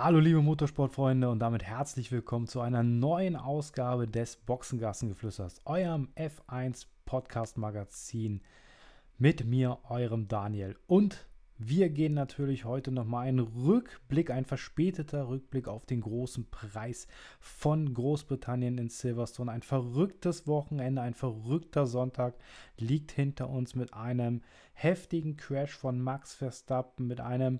Hallo liebe Motorsportfreunde und damit herzlich willkommen zu einer neuen Ausgabe des Boxengassengeflüsters, eurem F1 Podcast Magazin mit mir, eurem Daniel. Und wir gehen natürlich heute nochmal einen Rückblick, ein verspäteter Rückblick auf den großen Preis von Großbritannien in Silverstone. Ein verrücktes Wochenende, ein verrückter Sonntag liegt hinter uns mit einem heftigen Crash von Max Verstappen, mit einem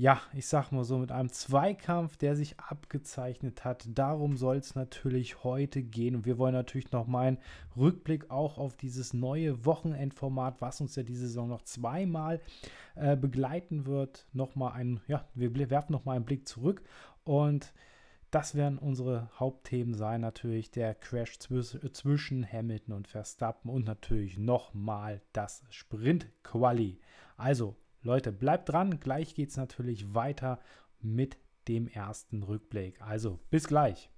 ja, ich sag mal so, mit einem Zweikampf, der sich abgezeichnet hat. Darum soll es natürlich heute gehen. Und wir wollen natürlich noch mal einen Rückblick auch auf dieses neue Wochenendformat, was uns ja diese Saison noch zweimal äh, begleiten wird. Nochmal ein, ja, wir werfen nochmal einen Blick zurück. Und das werden unsere Hauptthemen sein. Natürlich der Crash zwischen Hamilton und Verstappen und natürlich nochmal das Sprint-Quali. Also Leute, bleibt dran. Gleich geht es natürlich weiter mit dem ersten Rückblick. Also bis gleich.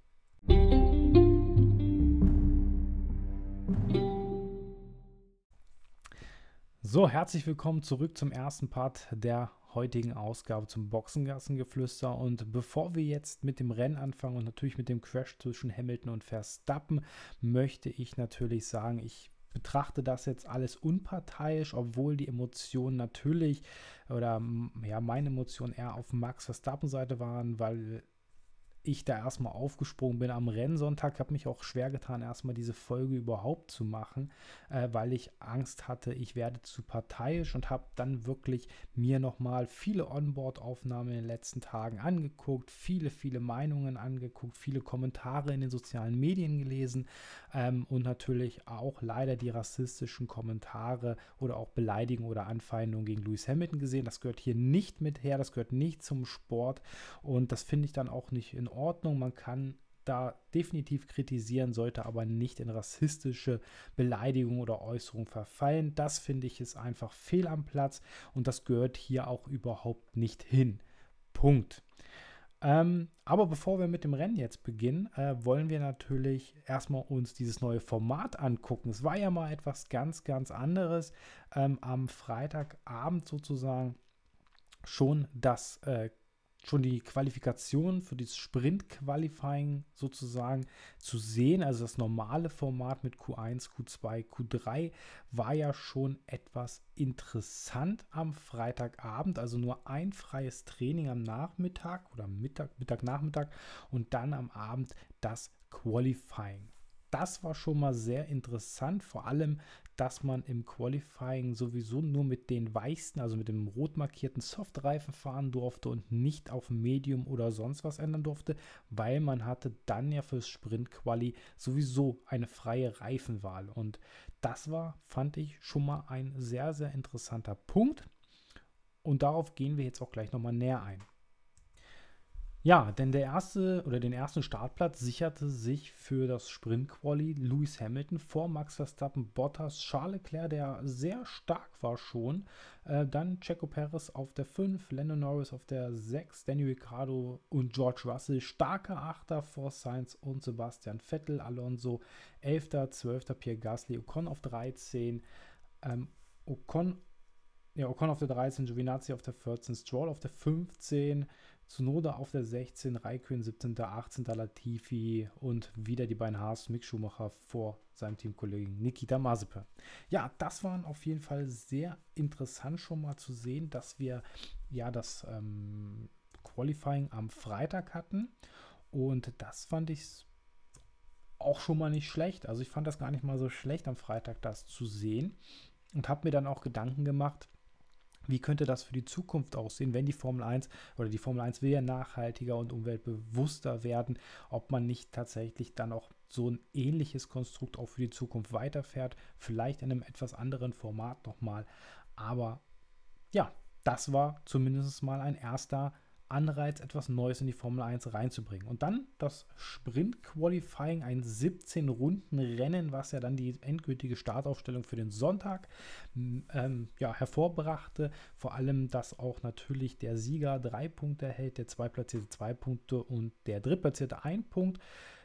So, herzlich willkommen zurück zum ersten Part der heutigen Ausgabe zum Boxengassengeflüster. Und bevor wir jetzt mit dem Rennen anfangen und natürlich mit dem Crash zwischen Hamilton und Verstappen, möchte ich natürlich sagen, ich betrachte das jetzt alles unparteiisch, obwohl die Emotionen natürlich oder ja, meine Emotionen eher auf Max Verstappen Seite waren, weil ich da erstmal aufgesprungen bin am Rennsonntag. Habe mich auch schwer getan, erstmal diese Folge überhaupt zu machen, äh, weil ich Angst hatte, ich werde zu parteiisch und habe dann wirklich mir nochmal viele Onboard-Aufnahmen in den letzten Tagen angeguckt, viele, viele Meinungen angeguckt, viele Kommentare in den sozialen Medien gelesen ähm, und natürlich auch leider die rassistischen Kommentare oder auch Beleidigungen oder Anfeindungen gegen Lewis Hamilton gesehen. Das gehört hier nicht mit her, das gehört nicht zum Sport und das finde ich dann auch nicht in Ordnung. Man kann da definitiv kritisieren, sollte aber nicht in rassistische Beleidigungen oder Äußerungen verfallen. Das finde ich ist einfach fehl am Platz und das gehört hier auch überhaupt nicht hin. Punkt. Ähm, aber bevor wir mit dem Rennen jetzt beginnen, äh, wollen wir natürlich erstmal uns dieses neue Format angucken. Es war ja mal etwas ganz, ganz anderes. Ähm, am Freitagabend sozusagen schon das äh, schon die Qualifikation für dieses Sprint-Qualifying sozusagen zu sehen. Also das normale Format mit Q1, Q2, Q3 war ja schon etwas interessant am Freitagabend. Also nur ein freies Training am Nachmittag oder Mittag, Mittag, Nachmittag und dann am Abend das Qualifying. Das war schon mal sehr interessant, vor allem dass man im Qualifying sowieso nur mit den weichsten, also mit dem rot markierten Softreifen fahren durfte und nicht auf Medium oder sonst was ändern durfte, weil man hatte dann ja fürs Sprint Quali sowieso eine freie Reifenwahl und das war, fand ich, schon mal ein sehr, sehr interessanter Punkt. Und darauf gehen wir jetzt auch gleich nochmal näher ein. Ja, denn der erste oder den ersten Startplatz sicherte sich für das Sprint-Quali Lewis Hamilton vor Max Verstappen, Bottas, Charles Leclerc, der sehr stark war schon. Äh, dann Checo Perez auf der 5, Lando Norris auf der 6, Danny Ricciardo und George Russell. Starke Achter vor Sainz und Sebastian Vettel, Alonso 11., 12. Pierre Gasly, Ocon auf 13, ähm, Ocon, ja, Ocon auf der 13, Giovinazzi auf der 14, Stroll auf der 15, Zunoda auf der 16, Raikön 17., 18. Latifi und wieder die beiden Haas, Mick Schumacher vor seinem Teamkollegen Nikita Mazepin. Ja, das waren auf jeden Fall sehr interessant schon mal zu sehen, dass wir ja das ähm, Qualifying am Freitag hatten und das fand ich auch schon mal nicht schlecht. Also ich fand das gar nicht mal so schlecht am Freitag das zu sehen und habe mir dann auch Gedanken gemacht, wie könnte das für die Zukunft aussehen, wenn die Formel 1 oder die Formel 1 will ja nachhaltiger und umweltbewusster werden, ob man nicht tatsächlich dann auch so ein ähnliches Konstrukt auch für die Zukunft weiterfährt, vielleicht in einem etwas anderen Format nochmal. Aber ja, das war zumindest mal ein erster Anreiz, etwas Neues in die Formel 1 reinzubringen. Und dann das Sprint Qualifying, ein 17-Runden-Rennen, was ja dann die endgültige Startaufstellung für den Sonntag ähm, ja, hervorbrachte. Vor allem, dass auch natürlich der Sieger drei Punkte erhält, der Zweitplatzierte zwei Punkte und der Drittplatzierte ein Punkt.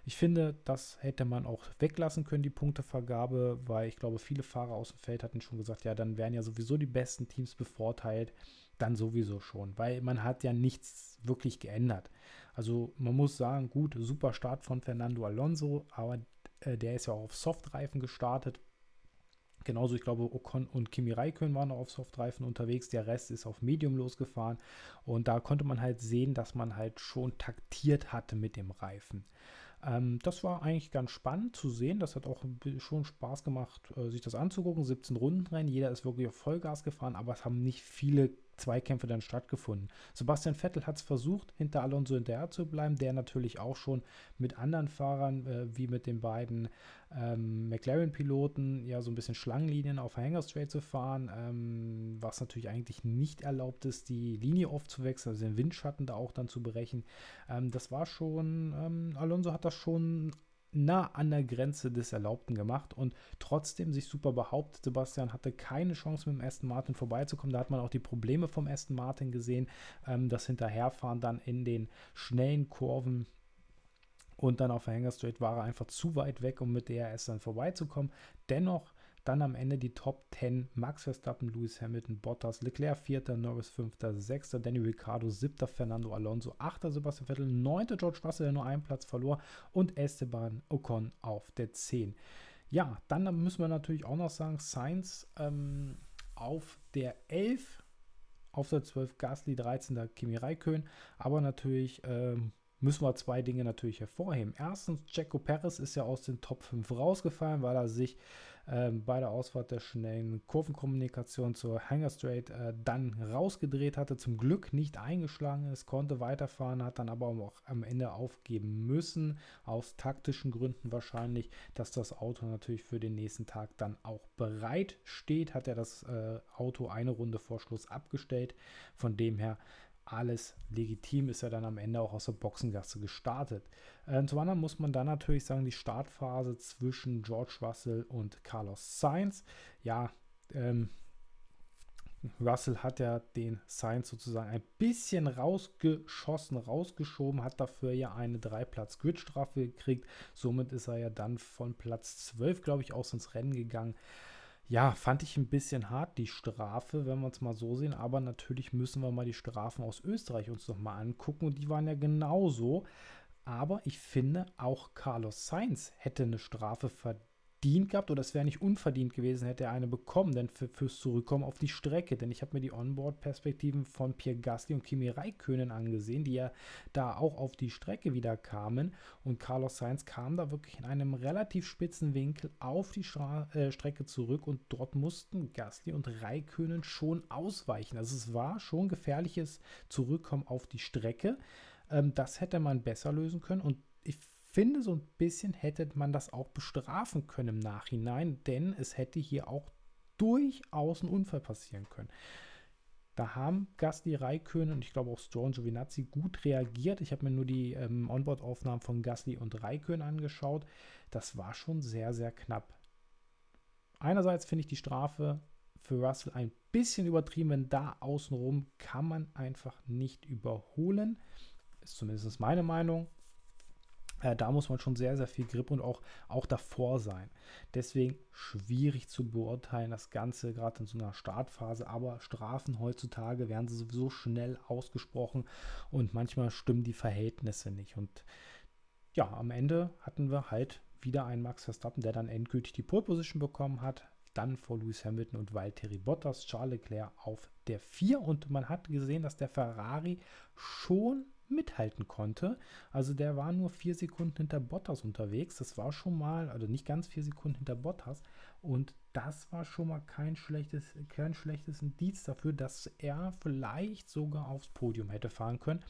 Ich finde, das hätte man auch weglassen können, die Punktevergabe, weil ich glaube, viele Fahrer aus dem Feld hatten schon gesagt, ja, dann wären ja sowieso die besten Teams bevorteilt. Dann sowieso schon, weil man hat ja nichts wirklich geändert. Also man muss sagen, gut, super Start von Fernando Alonso, aber äh, der ist ja auch auf Softreifen gestartet. Genauso, ich glaube, Ocon und Kimi Räikkönen waren auf Softreifen unterwegs. Der Rest ist auf Medium losgefahren. Und da konnte man halt sehen, dass man halt schon taktiert hatte mit dem Reifen. Ähm, das war eigentlich ganz spannend zu sehen. Das hat auch schon Spaß gemacht, äh, sich das anzugucken. 17 Rundenrennen, jeder ist wirklich auf Vollgas gefahren, aber es haben nicht viele Zweikämpfe dann stattgefunden. Sebastian Vettel hat es versucht, hinter Alonso hinterher zu bleiben, der natürlich auch schon mit anderen Fahrern, äh, wie mit den beiden ähm, McLaren-Piloten, ja so ein bisschen Schlangenlinien auf Hanger Straight zu fahren, ähm, was natürlich eigentlich nicht erlaubt ist, die Linie aufzuwechseln, also den Windschatten da auch dann zu berechnen. Ähm, das war schon, ähm, Alonso hat das schon nah an der Grenze des Erlaubten gemacht und trotzdem sich super behauptet. Sebastian hatte keine Chance mit dem Aston Martin vorbeizukommen. Da hat man auch die Probleme vom Aston Martin gesehen. Ähm, das Hinterherfahren dann in den schnellen Kurven und dann auf der Hanger Straight war er einfach zu weit weg, um mit DRS dann vorbeizukommen. Dennoch dann am Ende die Top 10. Max Verstappen, Lewis Hamilton, Bottas, Leclerc 4., Norris 5., 6., Danny Ricciardo 7., Fernando Alonso 8., Sebastian Vettel 9., George Russell, der nur einen Platz verlor und Esteban Ocon auf der 10. Ja, dann müssen wir natürlich auch noch sagen, Sainz ähm, auf der 11, auf der 12 Gasly, 13. Kimi Räikkönen, aber natürlich ähm, müssen wir zwei Dinge natürlich hervorheben. Erstens, Checo Perez ist ja aus den Top 5 rausgefallen, weil er sich ähm, bei der Ausfahrt der schnellen Kurvenkommunikation zur Hanger Straight äh, dann rausgedreht hatte, zum Glück nicht eingeschlagen ist, konnte weiterfahren, hat dann aber auch am Ende aufgeben müssen, aus taktischen Gründen wahrscheinlich, dass das Auto natürlich für den nächsten Tag dann auch bereit steht, hat er das äh, Auto eine Runde vor Schluss abgestellt. Von dem her alles legitim, ist er dann am Ende auch aus der Boxengasse gestartet. Äh, zum anderen muss man dann natürlich sagen, die Startphase zwischen George Russell und Carlos Sainz. Ja, ähm, Russell hat ja den Sainz sozusagen ein bisschen rausgeschossen, rausgeschoben, hat dafür ja eine Dreiplatz-Grid-Strafe gekriegt. Somit ist er ja dann von Platz 12, glaube ich, aus ins Rennen gegangen. Ja, fand ich ein bisschen hart, die Strafe, wenn wir es mal so sehen. Aber natürlich müssen wir mal die Strafen aus Österreich uns nochmal angucken. Und die waren ja genauso. Aber ich finde, auch Carlos Sainz hätte eine Strafe verdient verdient gehabt oder es wäre nicht unverdient gewesen, hätte er eine bekommen, denn für, fürs Zurückkommen auf die Strecke. Denn ich habe mir die Onboard-Perspektiven von Pierre Gasly und Kimi Räikkönen angesehen, die ja da auch auf die Strecke wieder kamen. Und Carlos Sainz kam da wirklich in einem relativ spitzen Winkel auf die Stra äh, Strecke zurück und dort mussten Gasly und Räikkönen schon ausweichen. Also es war schon gefährliches Zurückkommen auf die Strecke. Ähm, das hätte man besser lösen können und finde, so ein bisschen hätte man das auch bestrafen können im Nachhinein, denn es hätte hier auch durchaus ein Unfall passieren können. Da haben Gasly Raikön und ich glaube auch Stroll und Giovinazzi gut reagiert. Ich habe mir nur die ähm, Onboard-Aufnahmen von Gasly und Raikön angeschaut. Das war schon sehr, sehr knapp. Einerseits finde ich die Strafe für Russell ein bisschen übertrieben, wenn da außenrum kann man einfach nicht überholen. Ist zumindest meine Meinung. Äh, da muss man schon sehr, sehr viel Grip und auch, auch davor sein. Deswegen schwierig zu beurteilen, das Ganze gerade in so einer Startphase. Aber Strafen heutzutage werden sie sowieso schnell ausgesprochen und manchmal stimmen die Verhältnisse nicht. Und ja, am Ende hatten wir halt wieder einen Max Verstappen, der dann endgültig die Pole Position bekommen hat. Dann vor Lewis Hamilton und Valtteri Bottas, Charles Leclerc auf der 4. Und man hat gesehen, dass der Ferrari schon mithalten konnte. Also der war nur vier Sekunden hinter Bottas unterwegs. Das war schon mal, also nicht ganz vier Sekunden hinter Bottas. Und das war schon mal kein schlechtes, kein schlechtes Indiz dafür, dass er vielleicht sogar aufs Podium hätte fahren können.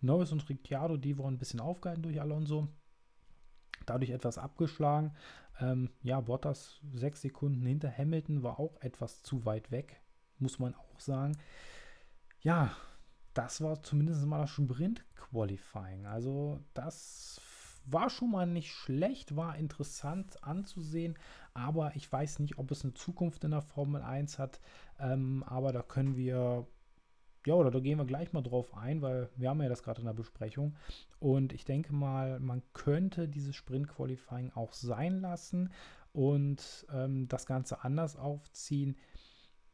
Norris und Ricciardo, die wurden ein bisschen aufgehalten durch Alonso. Dadurch etwas abgeschlagen. Ähm, ja, Bottas sechs Sekunden hinter Hamilton war auch etwas zu weit weg, muss man auch sagen. Ja, das war zumindest mal das Sprint-Qualifying. Also das war schon mal nicht schlecht, war interessant anzusehen, aber ich weiß nicht, ob es eine Zukunft in der Formel 1 hat. Ähm, aber da können wir, ja, oder da gehen wir gleich mal drauf ein, weil wir haben ja das gerade in der Besprechung. Und ich denke mal, man könnte dieses Sprint-Qualifying auch sein lassen und ähm, das Ganze anders aufziehen.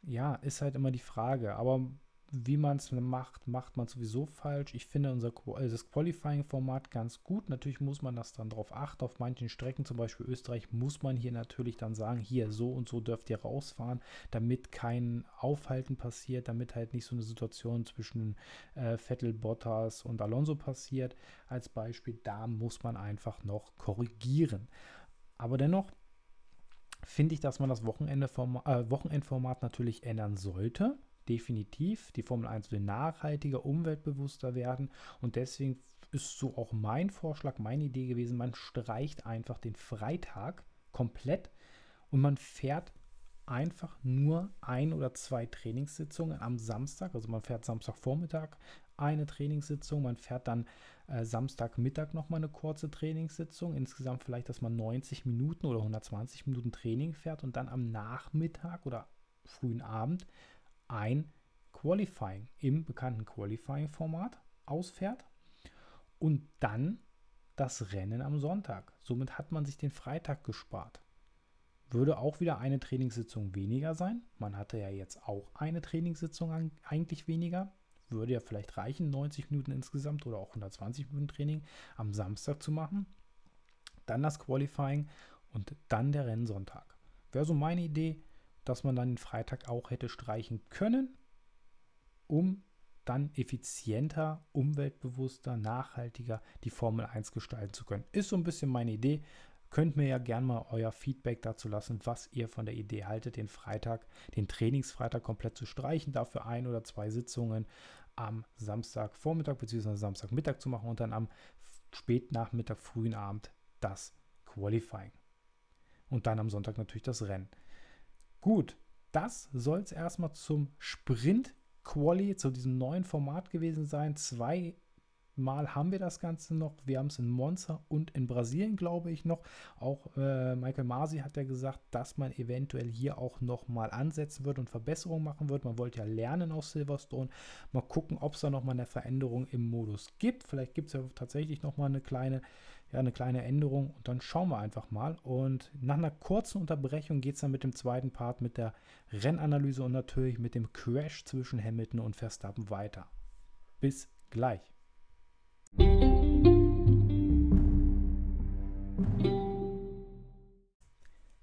Ja, ist halt immer die Frage. Aber wie man es macht, macht man sowieso falsch. Ich finde unser also das Qualifying-Format ganz gut. Natürlich muss man das dann darauf achten. Auf manchen Strecken, zum Beispiel Österreich, muss man hier natürlich dann sagen, hier so und so dürft ihr rausfahren, damit kein Aufhalten passiert, damit halt nicht so eine Situation zwischen äh, Vettel, Bottas und Alonso passiert. Als Beispiel, da muss man einfach noch korrigieren. Aber dennoch finde ich, dass man das Wochenende äh, Wochenendformat natürlich ändern sollte definitiv. Die Formel 1 will nachhaltiger, umweltbewusster werden und deswegen ist so auch mein Vorschlag, meine Idee gewesen, man streicht einfach den Freitag komplett und man fährt einfach nur ein oder zwei Trainingssitzungen am Samstag. Also man fährt Samstagvormittag eine Trainingssitzung, man fährt dann äh, Samstagmittag nochmal eine kurze Trainingssitzung. Insgesamt vielleicht, dass man 90 Minuten oder 120 Minuten Training fährt und dann am Nachmittag oder frühen Abend ein Qualifying im bekannten Qualifying-Format ausfährt und dann das Rennen am Sonntag. Somit hat man sich den Freitag gespart. Würde auch wieder eine Trainingssitzung weniger sein. Man hatte ja jetzt auch eine Trainingssitzung eigentlich weniger. Würde ja vielleicht reichen, 90 Minuten insgesamt oder auch 120 Minuten Training am Samstag zu machen. Dann das Qualifying und dann der Rennsonntag. Wäre so meine Idee dass man dann den Freitag auch hätte streichen können, um dann effizienter, umweltbewusster, nachhaltiger die Formel 1 gestalten zu können. Ist so ein bisschen meine Idee. Könnt mir ja gerne mal euer Feedback dazu lassen, was ihr von der Idee haltet, den Freitag, den Trainingsfreitag komplett zu streichen, dafür ein oder zwei Sitzungen am Samstagvormittag bzw. Samstagmittag zu machen und dann am Spätnachmittag, frühen Abend das Qualifying. Und dann am Sonntag natürlich das Rennen. Gut, das soll es erstmal zum Sprint Quali, zu diesem neuen Format gewesen sein. Zwei Mal haben wir das Ganze noch. Wir haben es in Monza und in Brasilien, glaube ich, noch. Auch äh, Michael Masi hat ja gesagt, dass man eventuell hier auch noch mal ansetzen wird und Verbesserungen machen wird. Man wollte ja lernen aus Silverstone. Mal gucken, ob es da noch mal eine Veränderung im Modus gibt. Vielleicht gibt es ja tatsächlich noch mal eine kleine ja, eine kleine Änderung und dann schauen wir einfach mal. Und nach einer kurzen Unterbrechung geht es dann mit dem zweiten Part, mit der Rennanalyse und natürlich mit dem Crash zwischen Hamilton und Verstappen weiter. Bis gleich.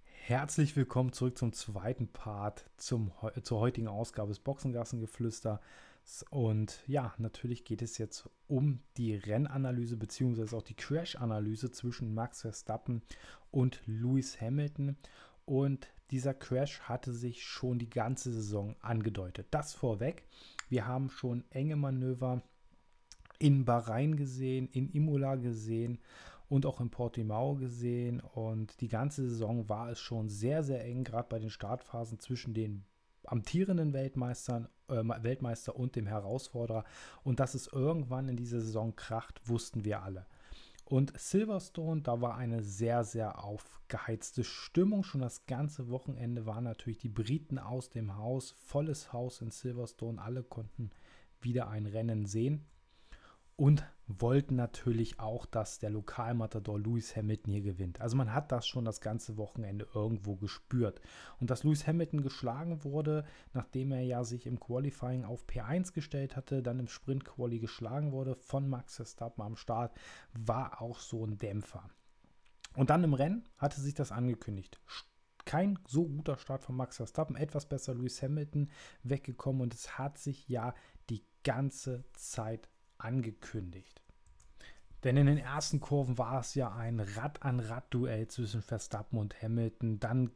Herzlich willkommen zurück zum zweiten Part zum, zur heutigen Ausgabe des Boxengassengeflüster. Und ja, natürlich geht es jetzt um die Rennanalyse beziehungsweise auch die Crash-Analyse zwischen Max Verstappen und Lewis Hamilton. Und dieser Crash hatte sich schon die ganze Saison angedeutet. Das vorweg. Wir haben schon enge Manöver in Bahrain gesehen, in Imola gesehen und auch in Portimao gesehen. Und die ganze Saison war es schon sehr, sehr eng, gerade bei den Startphasen zwischen den amtierenden Weltmeistern, Weltmeister und dem Herausforderer. Und dass es irgendwann in dieser Saison kracht, wussten wir alle. Und Silverstone, da war eine sehr, sehr aufgeheizte Stimmung. Schon das ganze Wochenende waren natürlich die Briten aus dem Haus, volles Haus in Silverstone. Alle konnten wieder ein Rennen sehen und wollten natürlich auch, dass der Lokalmatador Lewis Hamilton hier gewinnt. Also man hat das schon das ganze Wochenende irgendwo gespürt. Und dass Lewis Hamilton geschlagen wurde, nachdem er ja sich im Qualifying auf P1 gestellt hatte, dann im Sprint Quali geschlagen wurde von Max Verstappen am Start, war auch so ein Dämpfer. Und dann im Rennen hatte sich das angekündigt kein so guter Start von Max Verstappen, etwas besser Lewis Hamilton weggekommen und es hat sich ja die ganze Zeit angekündigt. Denn in den ersten Kurven war es ja ein Rad-an-Rad-Duell zwischen Verstappen und Hamilton. Dann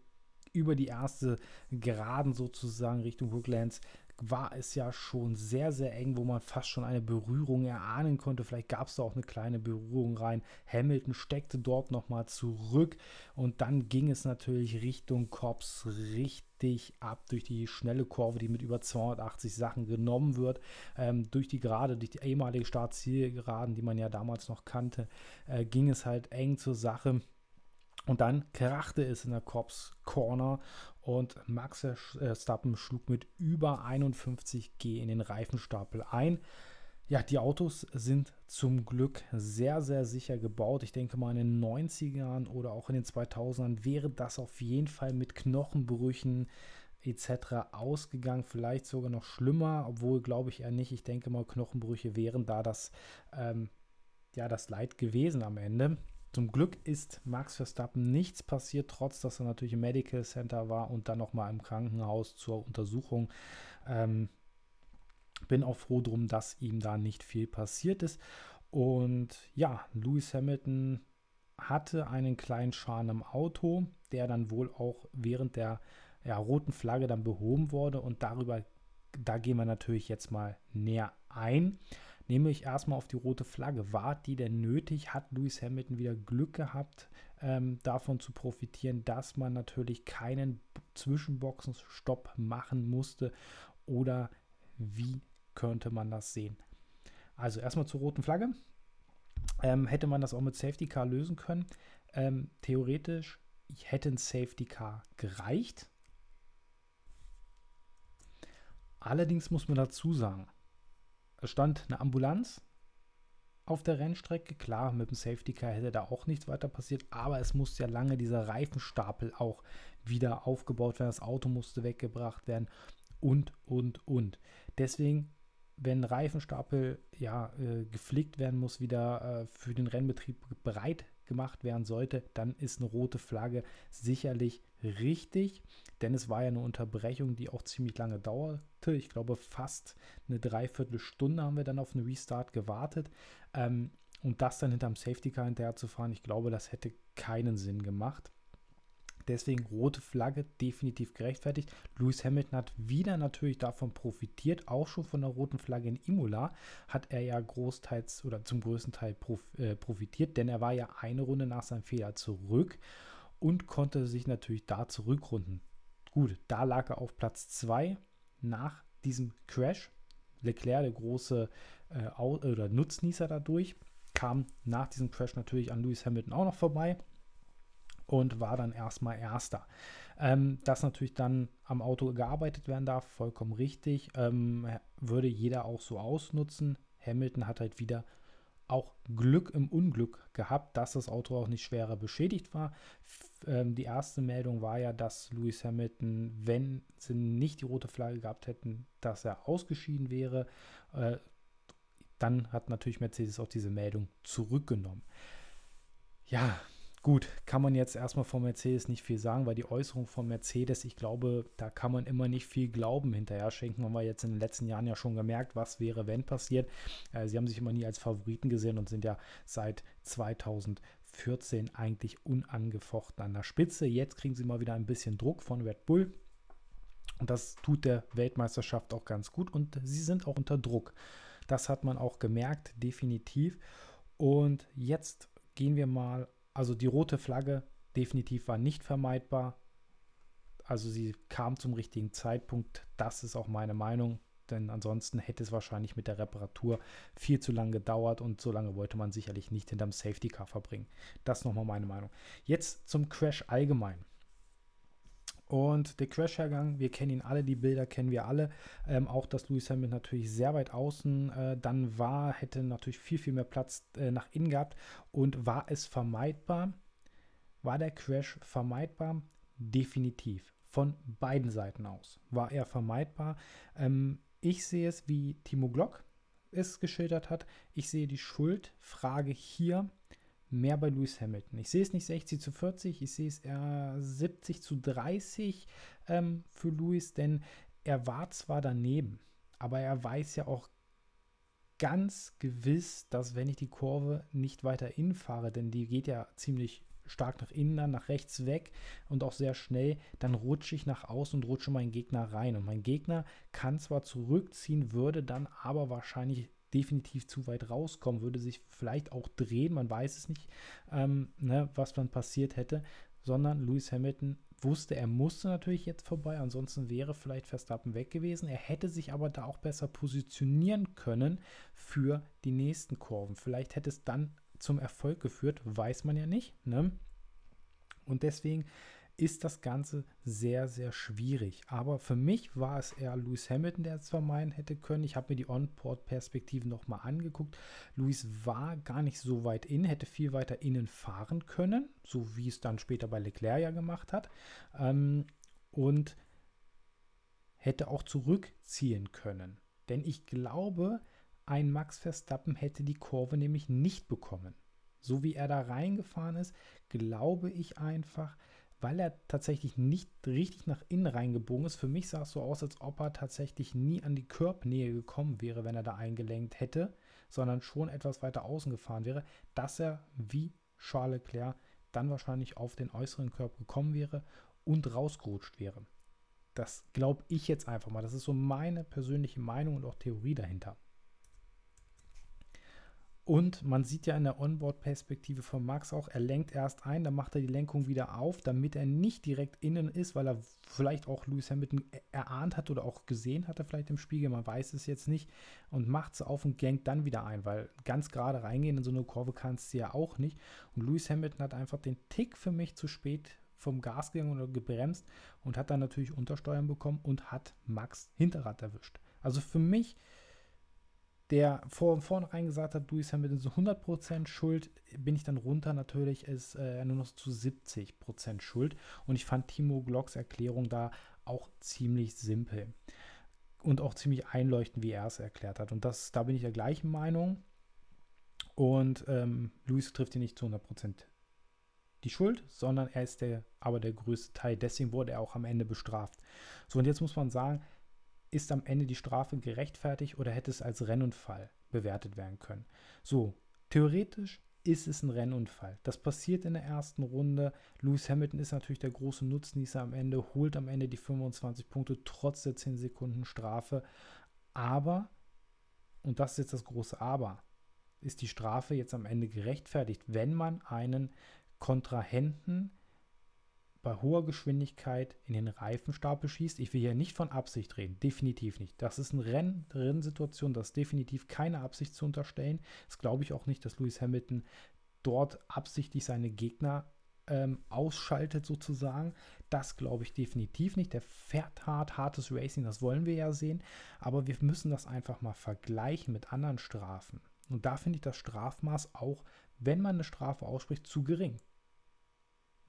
über die erste Geraden sozusagen Richtung Woodlands war es ja schon sehr, sehr eng, wo man fast schon eine Berührung erahnen konnte. Vielleicht gab es da auch eine kleine Berührung rein. Hamilton steckte dort nochmal zurück und dann ging es natürlich Richtung Cops richtig ab durch die schnelle Kurve, die mit über 280 Sachen genommen wird. Ähm, durch die Gerade, durch die ehemalige Startzielgeraden, die man ja damals noch kannte, äh, ging es halt eng zur Sache. Und dann krachte es in der Cops Corner und Max Verstappen schlug mit über 51 G in den Reifenstapel ein. Ja, die Autos sind zum Glück sehr, sehr sicher gebaut. Ich denke mal, in den 90ern oder auch in den 2000ern wäre das auf jeden Fall mit Knochenbrüchen etc. ausgegangen. Vielleicht sogar noch schlimmer, obwohl glaube ich eher nicht. Ich denke mal, Knochenbrüche wären da das, ähm, ja, das Leid gewesen am Ende. Zum Glück ist Max Verstappen nichts passiert, trotz dass er natürlich im Medical Center war und dann nochmal im Krankenhaus zur Untersuchung. Ähm, bin auch froh drum, dass ihm da nicht viel passiert ist. Und ja, Lewis Hamilton hatte einen kleinen Schaden im Auto, der dann wohl auch während der ja, roten Flagge dann behoben wurde. Und darüber, da gehen wir natürlich jetzt mal näher ein. Nämlich erstmal auf die rote Flagge. War die denn nötig? Hat Lewis Hamilton wieder Glück gehabt, ähm, davon zu profitieren, dass man natürlich keinen Zwischenboxenstopp machen musste? Oder wie könnte man das sehen? Also erstmal zur roten Flagge. Ähm, hätte man das auch mit Safety Car lösen können? Ähm, theoretisch hätte ein Safety Car gereicht. Allerdings muss man dazu sagen, stand eine Ambulanz auf der Rennstrecke. Klar, mit dem Safety Car hätte da auch nichts weiter passiert, aber es musste ja lange dieser Reifenstapel auch wieder aufgebaut werden. Das Auto musste weggebracht werden und, und, und. Deswegen wenn Reifenstapel ja äh, geflickt werden muss, wieder äh, für den Rennbetrieb bereit gemacht werden sollte, dann ist eine rote Flagge sicherlich richtig, denn es war ja eine Unterbrechung, die auch ziemlich lange dauerte. Ich glaube, fast eine Dreiviertelstunde haben wir dann auf einen Restart gewartet. Ähm, und das dann hinterm Safety Car hinterher zu fahren, ich glaube, das hätte keinen Sinn gemacht. Deswegen rote Flagge definitiv gerechtfertigt. Lewis Hamilton hat wieder natürlich davon profitiert, auch schon von der roten Flagge in Imola hat er ja großteils oder zum größten Teil prof, äh, profitiert, denn er war ja eine Runde nach seinem Fehler zurück und konnte sich natürlich da zurückrunden. Gut, da lag er auf Platz 2 nach diesem Crash. Leclerc, der große äh, oder Nutznießer dadurch, kam nach diesem Crash natürlich an Lewis Hamilton auch noch vorbei und war dann erstmal Erster. Ähm, dass natürlich dann am Auto gearbeitet werden darf, vollkommen richtig, ähm, würde jeder auch so ausnutzen. Hamilton hat halt wieder auch Glück im Unglück gehabt, dass das Auto auch nicht schwerer beschädigt war. Ähm, die erste Meldung war ja, dass Lewis Hamilton, wenn sie nicht die rote Flagge gehabt hätten, dass er ausgeschieden wäre. Äh, dann hat natürlich Mercedes auch diese Meldung zurückgenommen. Ja, Gut, kann man jetzt erstmal von Mercedes nicht viel sagen, weil die Äußerung von Mercedes, ich glaube, da kann man immer nicht viel Glauben hinterher schenken. Haben wir jetzt in den letzten Jahren ja schon gemerkt, was wäre, wenn passiert. Äh, sie haben sich immer nie als Favoriten gesehen und sind ja seit 2014 eigentlich unangefochten an der Spitze. Jetzt kriegen sie mal wieder ein bisschen Druck von Red Bull. Und das tut der Weltmeisterschaft auch ganz gut und sie sind auch unter Druck. Das hat man auch gemerkt, definitiv. Und jetzt gehen wir mal also die rote Flagge definitiv war nicht vermeidbar. Also sie kam zum richtigen Zeitpunkt. Das ist auch meine Meinung. Denn ansonsten hätte es wahrscheinlich mit der Reparatur viel zu lange gedauert und so lange wollte man sicherlich nicht hinterm Safety Car verbringen. Das ist nochmal meine Meinung. Jetzt zum Crash allgemein. Und der Crash-Hergang, wir kennen ihn alle, die Bilder kennen wir alle. Ähm, auch, dass Lewis Hamilton natürlich sehr weit außen äh, dann war, hätte natürlich viel, viel mehr Platz äh, nach innen gehabt. Und war es vermeidbar? War der Crash vermeidbar? Definitiv. Von beiden Seiten aus war er vermeidbar. Ähm, ich sehe es, wie Timo Glock es geschildert hat. Ich sehe die Schuldfrage hier mehr bei Lewis Hamilton. Ich sehe es nicht 60 zu 40, ich sehe es eher 70 zu 30 ähm, für Lewis, denn er war zwar daneben, aber er weiß ja auch ganz gewiss, dass wenn ich die Kurve nicht weiter innen fahre, denn die geht ja ziemlich stark nach innen, dann nach rechts weg und auch sehr schnell, dann rutsche ich nach außen und rutsche meinen Gegner rein. Und mein Gegner kann zwar zurückziehen, würde dann aber wahrscheinlich definitiv zu weit rauskommen, würde sich vielleicht auch drehen, man weiß es nicht, ähm, ne, was dann passiert hätte, sondern Lewis Hamilton wusste, er musste natürlich jetzt vorbei, ansonsten wäre vielleicht Verstappen weg gewesen. Er hätte sich aber da auch besser positionieren können für die nächsten Kurven. Vielleicht hätte es dann zum Erfolg geführt, weiß man ja nicht. Ne? Und deswegen ist das Ganze sehr, sehr schwierig. Aber für mich war es eher Lewis Hamilton, der es vermeiden hätte können. Ich habe mir die On-Port-Perspektive nochmal angeguckt. Lewis war gar nicht so weit innen, hätte viel weiter innen fahren können, so wie es dann später bei Leclerc ja gemacht hat. Ähm, und hätte auch zurückziehen können. Denn ich glaube, ein Max Verstappen hätte die Kurve nämlich nicht bekommen. So wie er da reingefahren ist, glaube ich einfach, weil er tatsächlich nicht richtig nach innen reingebogen ist. Für mich sah es so aus, als ob er tatsächlich nie an die Körbnähe gekommen wäre, wenn er da eingelenkt hätte, sondern schon etwas weiter außen gefahren wäre, dass er wie Charles Leclerc dann wahrscheinlich auf den äußeren Körb gekommen wäre und rausgerutscht wäre. Das glaube ich jetzt einfach mal. Das ist so meine persönliche Meinung und auch Theorie dahinter. Und man sieht ja in der Onboard-Perspektive von Max auch, er lenkt erst ein, dann macht er die Lenkung wieder auf, damit er nicht direkt innen ist, weil er vielleicht auch Lewis Hamilton erahnt hat oder auch gesehen hatte, vielleicht im Spiegel, man weiß es jetzt nicht, und macht es auf und gankt dann wieder ein, weil ganz gerade reingehen in so eine Kurve kannst du ja auch nicht. Und Lewis Hamilton hat einfach den Tick für mich zu spät vom Gas gegangen oder gebremst und hat dann natürlich Untersteuern bekommen und hat Max Hinterrad erwischt. Also für mich der vor vornherein gesagt hat, Lewis Hamilton so 100% schuld, bin ich dann runter natürlich, ist äh, nur noch zu 70% schuld. Und ich fand Timo Glocks Erklärung da auch ziemlich simpel und auch ziemlich einleuchtend, wie er es erklärt hat. Und das, da bin ich der gleichen Meinung. Und ähm, Luis trifft hier nicht zu 100% die Schuld, sondern er ist der, aber der größte Teil. Deswegen wurde er auch am Ende bestraft. So, und jetzt muss man sagen, ist am Ende die Strafe gerechtfertigt oder hätte es als Rennunfall bewertet werden können? So, theoretisch ist es ein Rennunfall. Das passiert in der ersten Runde. Lewis Hamilton ist natürlich der große Nutznießer am Ende, holt am Ende die 25 Punkte trotz der 10 Sekunden Strafe. Aber, und das ist jetzt das große Aber, ist die Strafe jetzt am Ende gerechtfertigt, wenn man einen Kontrahenten bei hoher Geschwindigkeit in den Reifenstapel schießt. Ich will hier nicht von Absicht reden, definitiv nicht. Das ist eine Renn Rennsituation, das ist definitiv keine Absicht zu unterstellen. Das glaube ich auch nicht, dass Lewis Hamilton dort absichtlich seine Gegner ähm, ausschaltet sozusagen. Das glaube ich definitiv nicht. Der fährt hart, hartes Racing, das wollen wir ja sehen. Aber wir müssen das einfach mal vergleichen mit anderen Strafen. Und da finde ich das Strafmaß auch, wenn man eine Strafe ausspricht, zu gering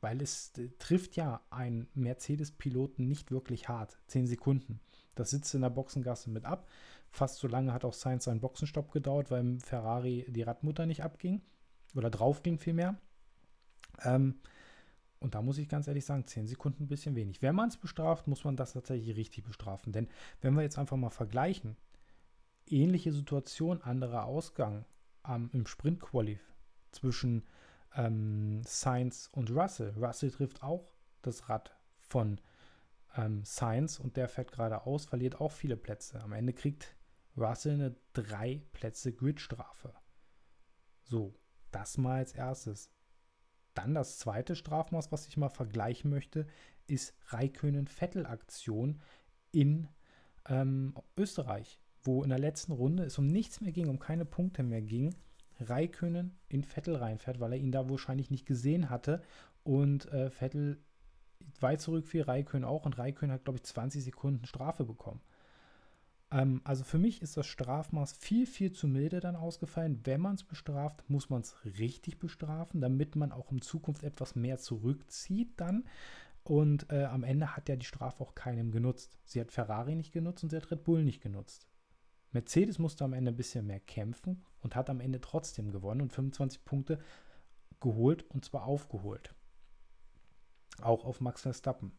weil es äh, trifft ja einen Mercedes-Piloten nicht wirklich hart. Zehn Sekunden. Das sitzt in der Boxengasse mit ab. Fast so lange hat auch Sainz seinen Boxenstopp gedauert, weil im Ferrari die Radmutter nicht abging. Oder drauf ging vielmehr. Ähm, und da muss ich ganz ehrlich sagen, 10 Sekunden ein bisschen wenig. Wenn man es bestraft, muss man das tatsächlich richtig bestrafen. Denn wenn wir jetzt einfach mal vergleichen, ähnliche Situation, anderer Ausgang ähm, im Sprint-Qualif zwischen ähm, Sainz und Russell. Russell trifft auch das Rad von ähm, Sainz und der fährt geradeaus, verliert auch viele Plätze. Am Ende kriegt Russell eine drei Plätze Gridstrafe. So, das mal als erstes. Dann das zweite Strafmaß, was ich mal vergleichen möchte, ist Raikönen-Vettel-Aktion in ähm, Österreich, wo in der letzten Runde es um nichts mehr ging, um keine Punkte mehr ging Raikönen in Vettel reinfährt, weil er ihn da wahrscheinlich nicht gesehen hatte. Und äh, Vettel weit zurückfiel, Raikönen auch. Und Raikönen hat, glaube ich, 20 Sekunden Strafe bekommen. Ähm, also für mich ist das Strafmaß viel, viel zu milde dann ausgefallen. Wenn man es bestraft, muss man es richtig bestrafen, damit man auch in Zukunft etwas mehr zurückzieht dann. Und äh, am Ende hat ja die Strafe auch keinem genutzt. Sie hat Ferrari nicht genutzt und sie hat Red Bull nicht genutzt. Mercedes musste am Ende ein bisschen mehr kämpfen und hat am Ende trotzdem gewonnen und 25 Punkte geholt und zwar aufgeholt. Auch auf Max Verstappen.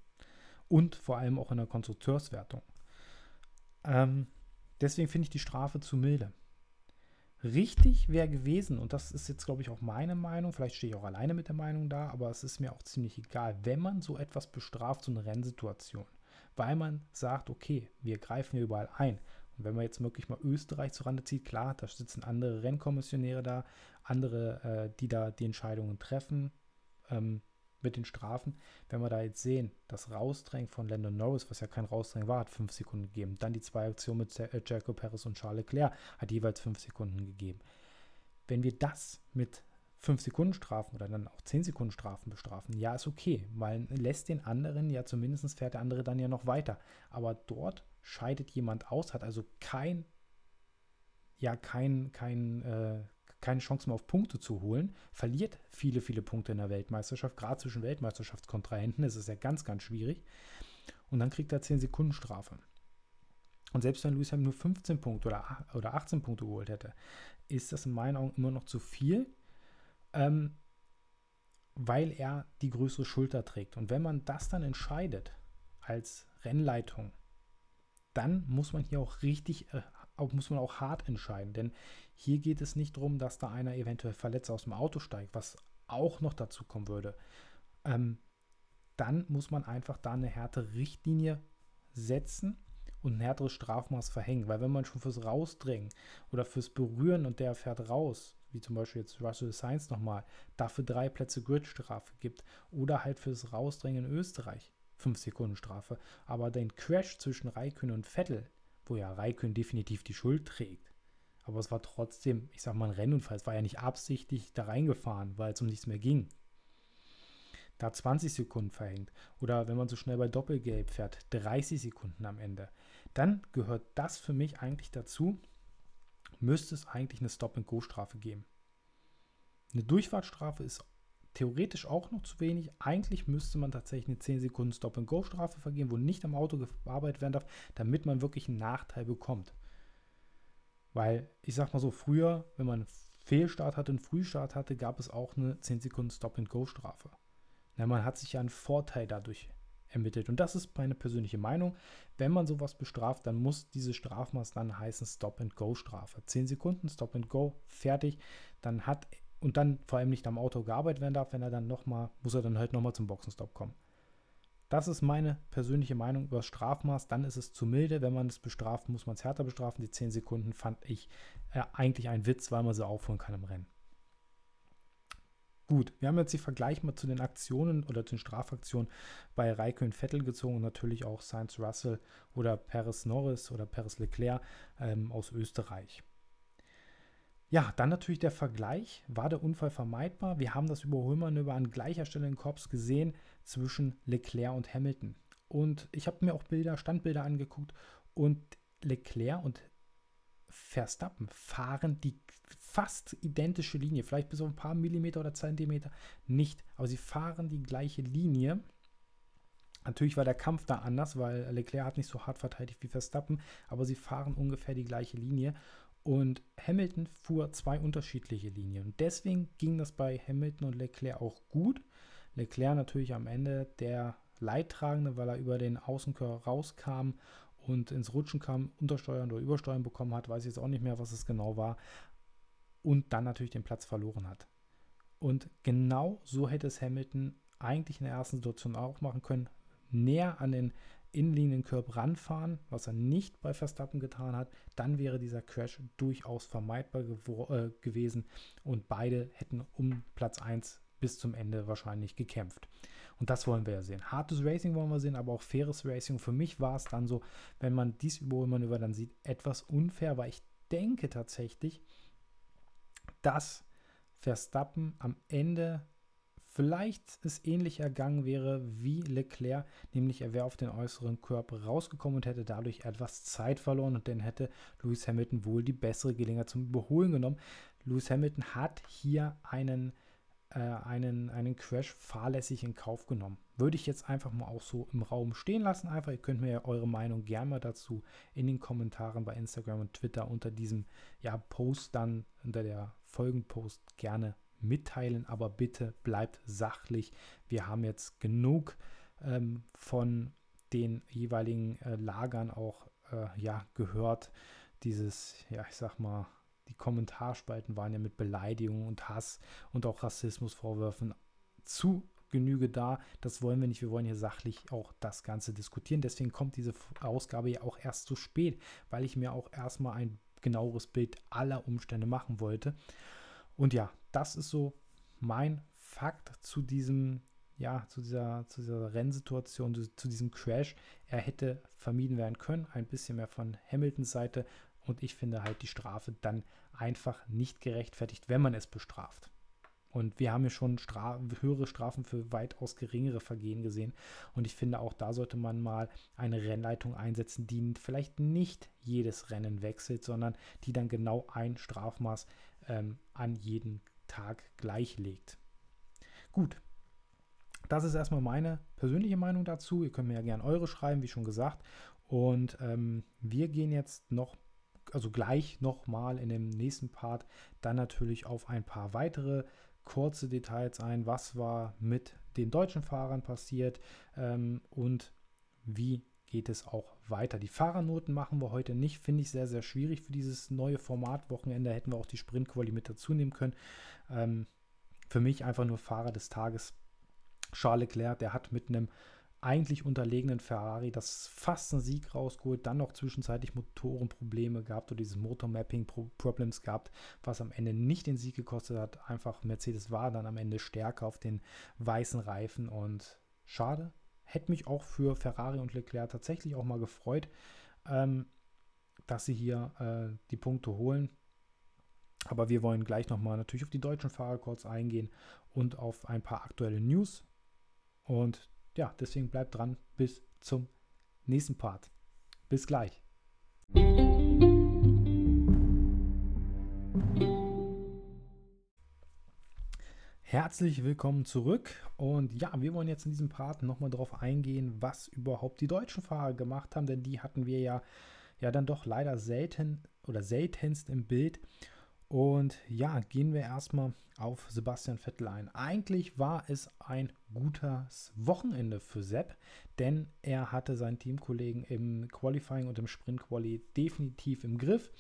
Und vor allem auch in der Konstrukteurswertung. Ähm, deswegen finde ich die Strafe zu milde. Richtig wäre gewesen, und das ist jetzt, glaube ich, auch meine Meinung, vielleicht stehe ich auch alleine mit der Meinung da, aber es ist mir auch ziemlich egal, wenn man so etwas bestraft, so eine Rennsituation, weil man sagt, okay, wir greifen hier überall ein, und wenn man jetzt wirklich mal Österreich zurande zieht, klar, da sitzen andere Rennkommissionäre da, andere, äh, die da die Entscheidungen treffen ähm, mit den Strafen. Wenn wir da jetzt sehen, das Rausdrängen von Landon Norris, was ja kein Rausdrängen war, hat fünf Sekunden gegeben. Dann die zwei Aktionen mit äh, Jacob Perez und Charles Leclerc hat jeweils fünf Sekunden gegeben. Wenn wir das mit 5 Sekunden Strafen oder dann auch 10 Sekunden Strafen bestrafen, ja, ist okay. Man lässt den anderen ja zumindest fährt der andere dann ja noch weiter. Aber dort scheidet jemand aus, hat also kein, ja, kein, kein, äh, keine Chance mehr auf Punkte zu holen, verliert viele, viele Punkte in der Weltmeisterschaft, gerade zwischen Weltmeisterschaftskontrahenten, das ist ja ganz, ganz schwierig. Und dann kriegt er 10 Sekunden Strafe. Und selbst wenn Lewis Hamilton nur 15 Punkte oder, oder 18 Punkte geholt hätte, ist das in meinen Augen immer noch zu viel, ähm, weil er die größere Schulter trägt. Und wenn man das dann entscheidet als Rennleitung, dann muss man hier auch richtig, äh, muss man auch hart entscheiden. Denn hier geht es nicht darum, dass da einer eventuell verletzt aus dem Auto steigt, was auch noch dazu kommen würde. Ähm, dann muss man einfach da eine härtere Richtlinie setzen und ein härteres Strafmaß verhängen. Weil wenn man schon fürs Rausdrängen oder fürs Berühren und der fährt raus, wie zum Beispiel jetzt Russell Science nochmal, dafür drei Plätze Gridstrafe gibt oder halt fürs Rausdrängen in Österreich fünf Sekunden Strafe, aber den Crash zwischen Raikön und Vettel, wo ja Raikön definitiv die Schuld trägt, aber es war trotzdem, ich sag mal, ein Rennunfall. Es war ja nicht absichtlich da reingefahren, weil es um nichts mehr ging. Da 20 Sekunden verhängt. Oder wenn man so schnell bei Doppelgelb fährt, 30 Sekunden am Ende. Dann gehört das für mich eigentlich dazu, müsste es eigentlich eine Stop-and-Go-Strafe geben. Eine Durchfahrtstrafe ist theoretisch auch noch zu wenig. Eigentlich müsste man tatsächlich eine 10 Sekunden Stop-and-Go-Strafe vergeben, wo nicht am Auto gearbeitet werden darf, damit man wirklich einen Nachteil bekommt. Weil, ich sag mal so, früher, wenn man einen Fehlstart hatte, einen Frühstart hatte, gab es auch eine 10 Sekunden Stop-and-Go-Strafe. man hat sich ja einen Vorteil dadurch ermittelt. Und das ist meine persönliche Meinung. Wenn man sowas bestraft, dann muss diese Strafmaß dann heißen Stop-and-Go-Strafe. 10 Sekunden Stop-and-Go, fertig. Dann hat und dann vor allem nicht am Auto gearbeitet werden darf, wenn er dann nochmal, muss er dann halt nochmal zum Boxenstopp kommen. Das ist meine persönliche Meinung über das Strafmaß. Dann ist es zu milde. Wenn man es bestraft, muss man es härter bestrafen. Die 10 Sekunden fand ich äh, eigentlich ein Witz, weil man sie aufholen kann im Rennen. Gut, wir haben jetzt die Vergleich mal zu den Aktionen oder zu den Strafaktionen bei Raikön Vettel gezogen und natürlich auch Sainz Russell oder Paris Norris oder Paris Leclerc ähm, aus Österreich. Ja, dann natürlich der Vergleich. War der Unfall vermeidbar? Wir haben das Überholmanöver an gleicher Stelle in Korps gesehen zwischen Leclerc und Hamilton. Und ich habe mir auch Bilder, Standbilder angeguckt und Leclerc und Verstappen fahren die fast identische Linie, vielleicht bis auf ein paar Millimeter oder Zentimeter nicht, aber sie fahren die gleiche Linie. Natürlich war der Kampf da anders, weil Leclerc hat nicht so hart verteidigt wie Verstappen, aber sie fahren ungefähr die gleiche Linie. Und Hamilton fuhr zwei unterschiedliche Linien. Und deswegen ging das bei Hamilton und Leclerc auch gut. Leclerc natürlich am Ende der Leidtragende, weil er über den Außenkörper rauskam und ins Rutschen kam, Untersteuern oder Übersteuern bekommen hat, weiß ich jetzt auch nicht mehr, was es genau war. Und dann natürlich den Platz verloren hat. Und genau so hätte es Hamilton eigentlich in der ersten Situation auch machen können. Näher an den Innenlinienkörb ranfahren, was er nicht bei Verstappen getan hat, dann wäre dieser Crash durchaus vermeidbar äh, gewesen und beide hätten um Platz 1 bis zum Ende wahrscheinlich gekämpft. Und das wollen wir ja sehen. Hartes Racing wollen wir sehen, aber auch faires Racing. Für mich war es dann so, wenn man dies Überholmanöver dann sieht, etwas unfair, weil ich denke tatsächlich, dass Verstappen am Ende vielleicht es ähnlich ergangen wäre wie Leclerc, nämlich er wäre auf den äußeren Körper rausgekommen und hätte dadurch etwas Zeit verloren und dann hätte Lewis Hamilton wohl die bessere Gelegenheit zum Überholen genommen. Lewis Hamilton hat hier einen, äh, einen, einen Crash fahrlässig in Kauf genommen. Würde ich jetzt einfach mal auch so im Raum stehen lassen. Einfach, ihr könnt mir eure Meinung gerne mal dazu in den Kommentaren bei Instagram und Twitter unter diesem ja, Post dann, unter der Folgenpost gerne mitteilen, aber bitte bleibt sachlich. Wir haben jetzt genug ähm, von den jeweiligen äh, Lagern auch äh, ja, gehört. Dieses, ja, ich sag mal, die Kommentarspalten waren ja mit Beleidigungen und Hass und auch Rassismusvorwürfen zu Genüge da. Das wollen wir nicht. Wir wollen hier sachlich auch das Ganze diskutieren. Deswegen kommt diese Ausgabe ja auch erst zu spät, weil ich mir auch erstmal ein genaueres Bild aller Umstände machen wollte. Und ja, das ist so mein Fakt zu diesem, ja, zu dieser, zu dieser Rennsituation, zu, zu diesem Crash. Er hätte vermieden werden können, ein bisschen mehr von Hamiltons Seite. Und ich finde halt die Strafe dann einfach nicht gerechtfertigt, wenn man es bestraft. Und wir haben ja schon Stra höhere Strafen für weitaus geringere Vergehen gesehen. Und ich finde, auch da sollte man mal eine Rennleitung einsetzen, die vielleicht nicht jedes Rennen wechselt, sondern die dann genau ein Strafmaß ähm, an jeden Tag gleichlegt. Gut, das ist erstmal meine persönliche Meinung dazu. Ihr könnt mir ja gerne eure schreiben, wie schon gesagt. Und ähm, wir gehen jetzt noch, also gleich nochmal in dem nächsten Part, dann natürlich auf ein paar weitere kurze Details ein. Was war mit den deutschen Fahrern passiert ähm, und wie geht es auch weiter. Die Fahrernoten machen wir heute nicht, finde ich sehr, sehr schwierig für dieses neue Format. Wochenende hätten wir auch die Sprintquali mit dazu nehmen können. Ähm, für mich einfach nur Fahrer des Tages. Charles Leclerc, der hat mit einem eigentlich unterlegenen Ferrari das fast einen Sieg rausgeholt, dann noch zwischenzeitlich Motorenprobleme gehabt oder dieses Motor-Mapping-Problems gehabt, was am Ende nicht den Sieg gekostet hat. Einfach Mercedes war dann am Ende stärker auf den weißen Reifen und schade. Hätte mich auch für Ferrari und Leclerc tatsächlich auch mal gefreut, ähm, dass sie hier äh, die Punkte holen. Aber wir wollen gleich nochmal natürlich auf die deutschen Fahrer kurz eingehen und auf ein paar aktuelle News. Und ja, deswegen bleibt dran bis zum nächsten Part. Bis gleich. Herzlich willkommen zurück. Und ja, wir wollen jetzt in diesem Part nochmal darauf eingehen, was überhaupt die deutschen Fahrer gemacht haben, denn die hatten wir ja, ja dann doch leider selten oder seltenst im Bild und ja, gehen wir erstmal auf Sebastian Vettel ein. Eigentlich war es ein gutes Wochenende für Sepp, denn er hatte seinen Teamkollegen im Qualifying und im Sprint Quali definitiv im Griff,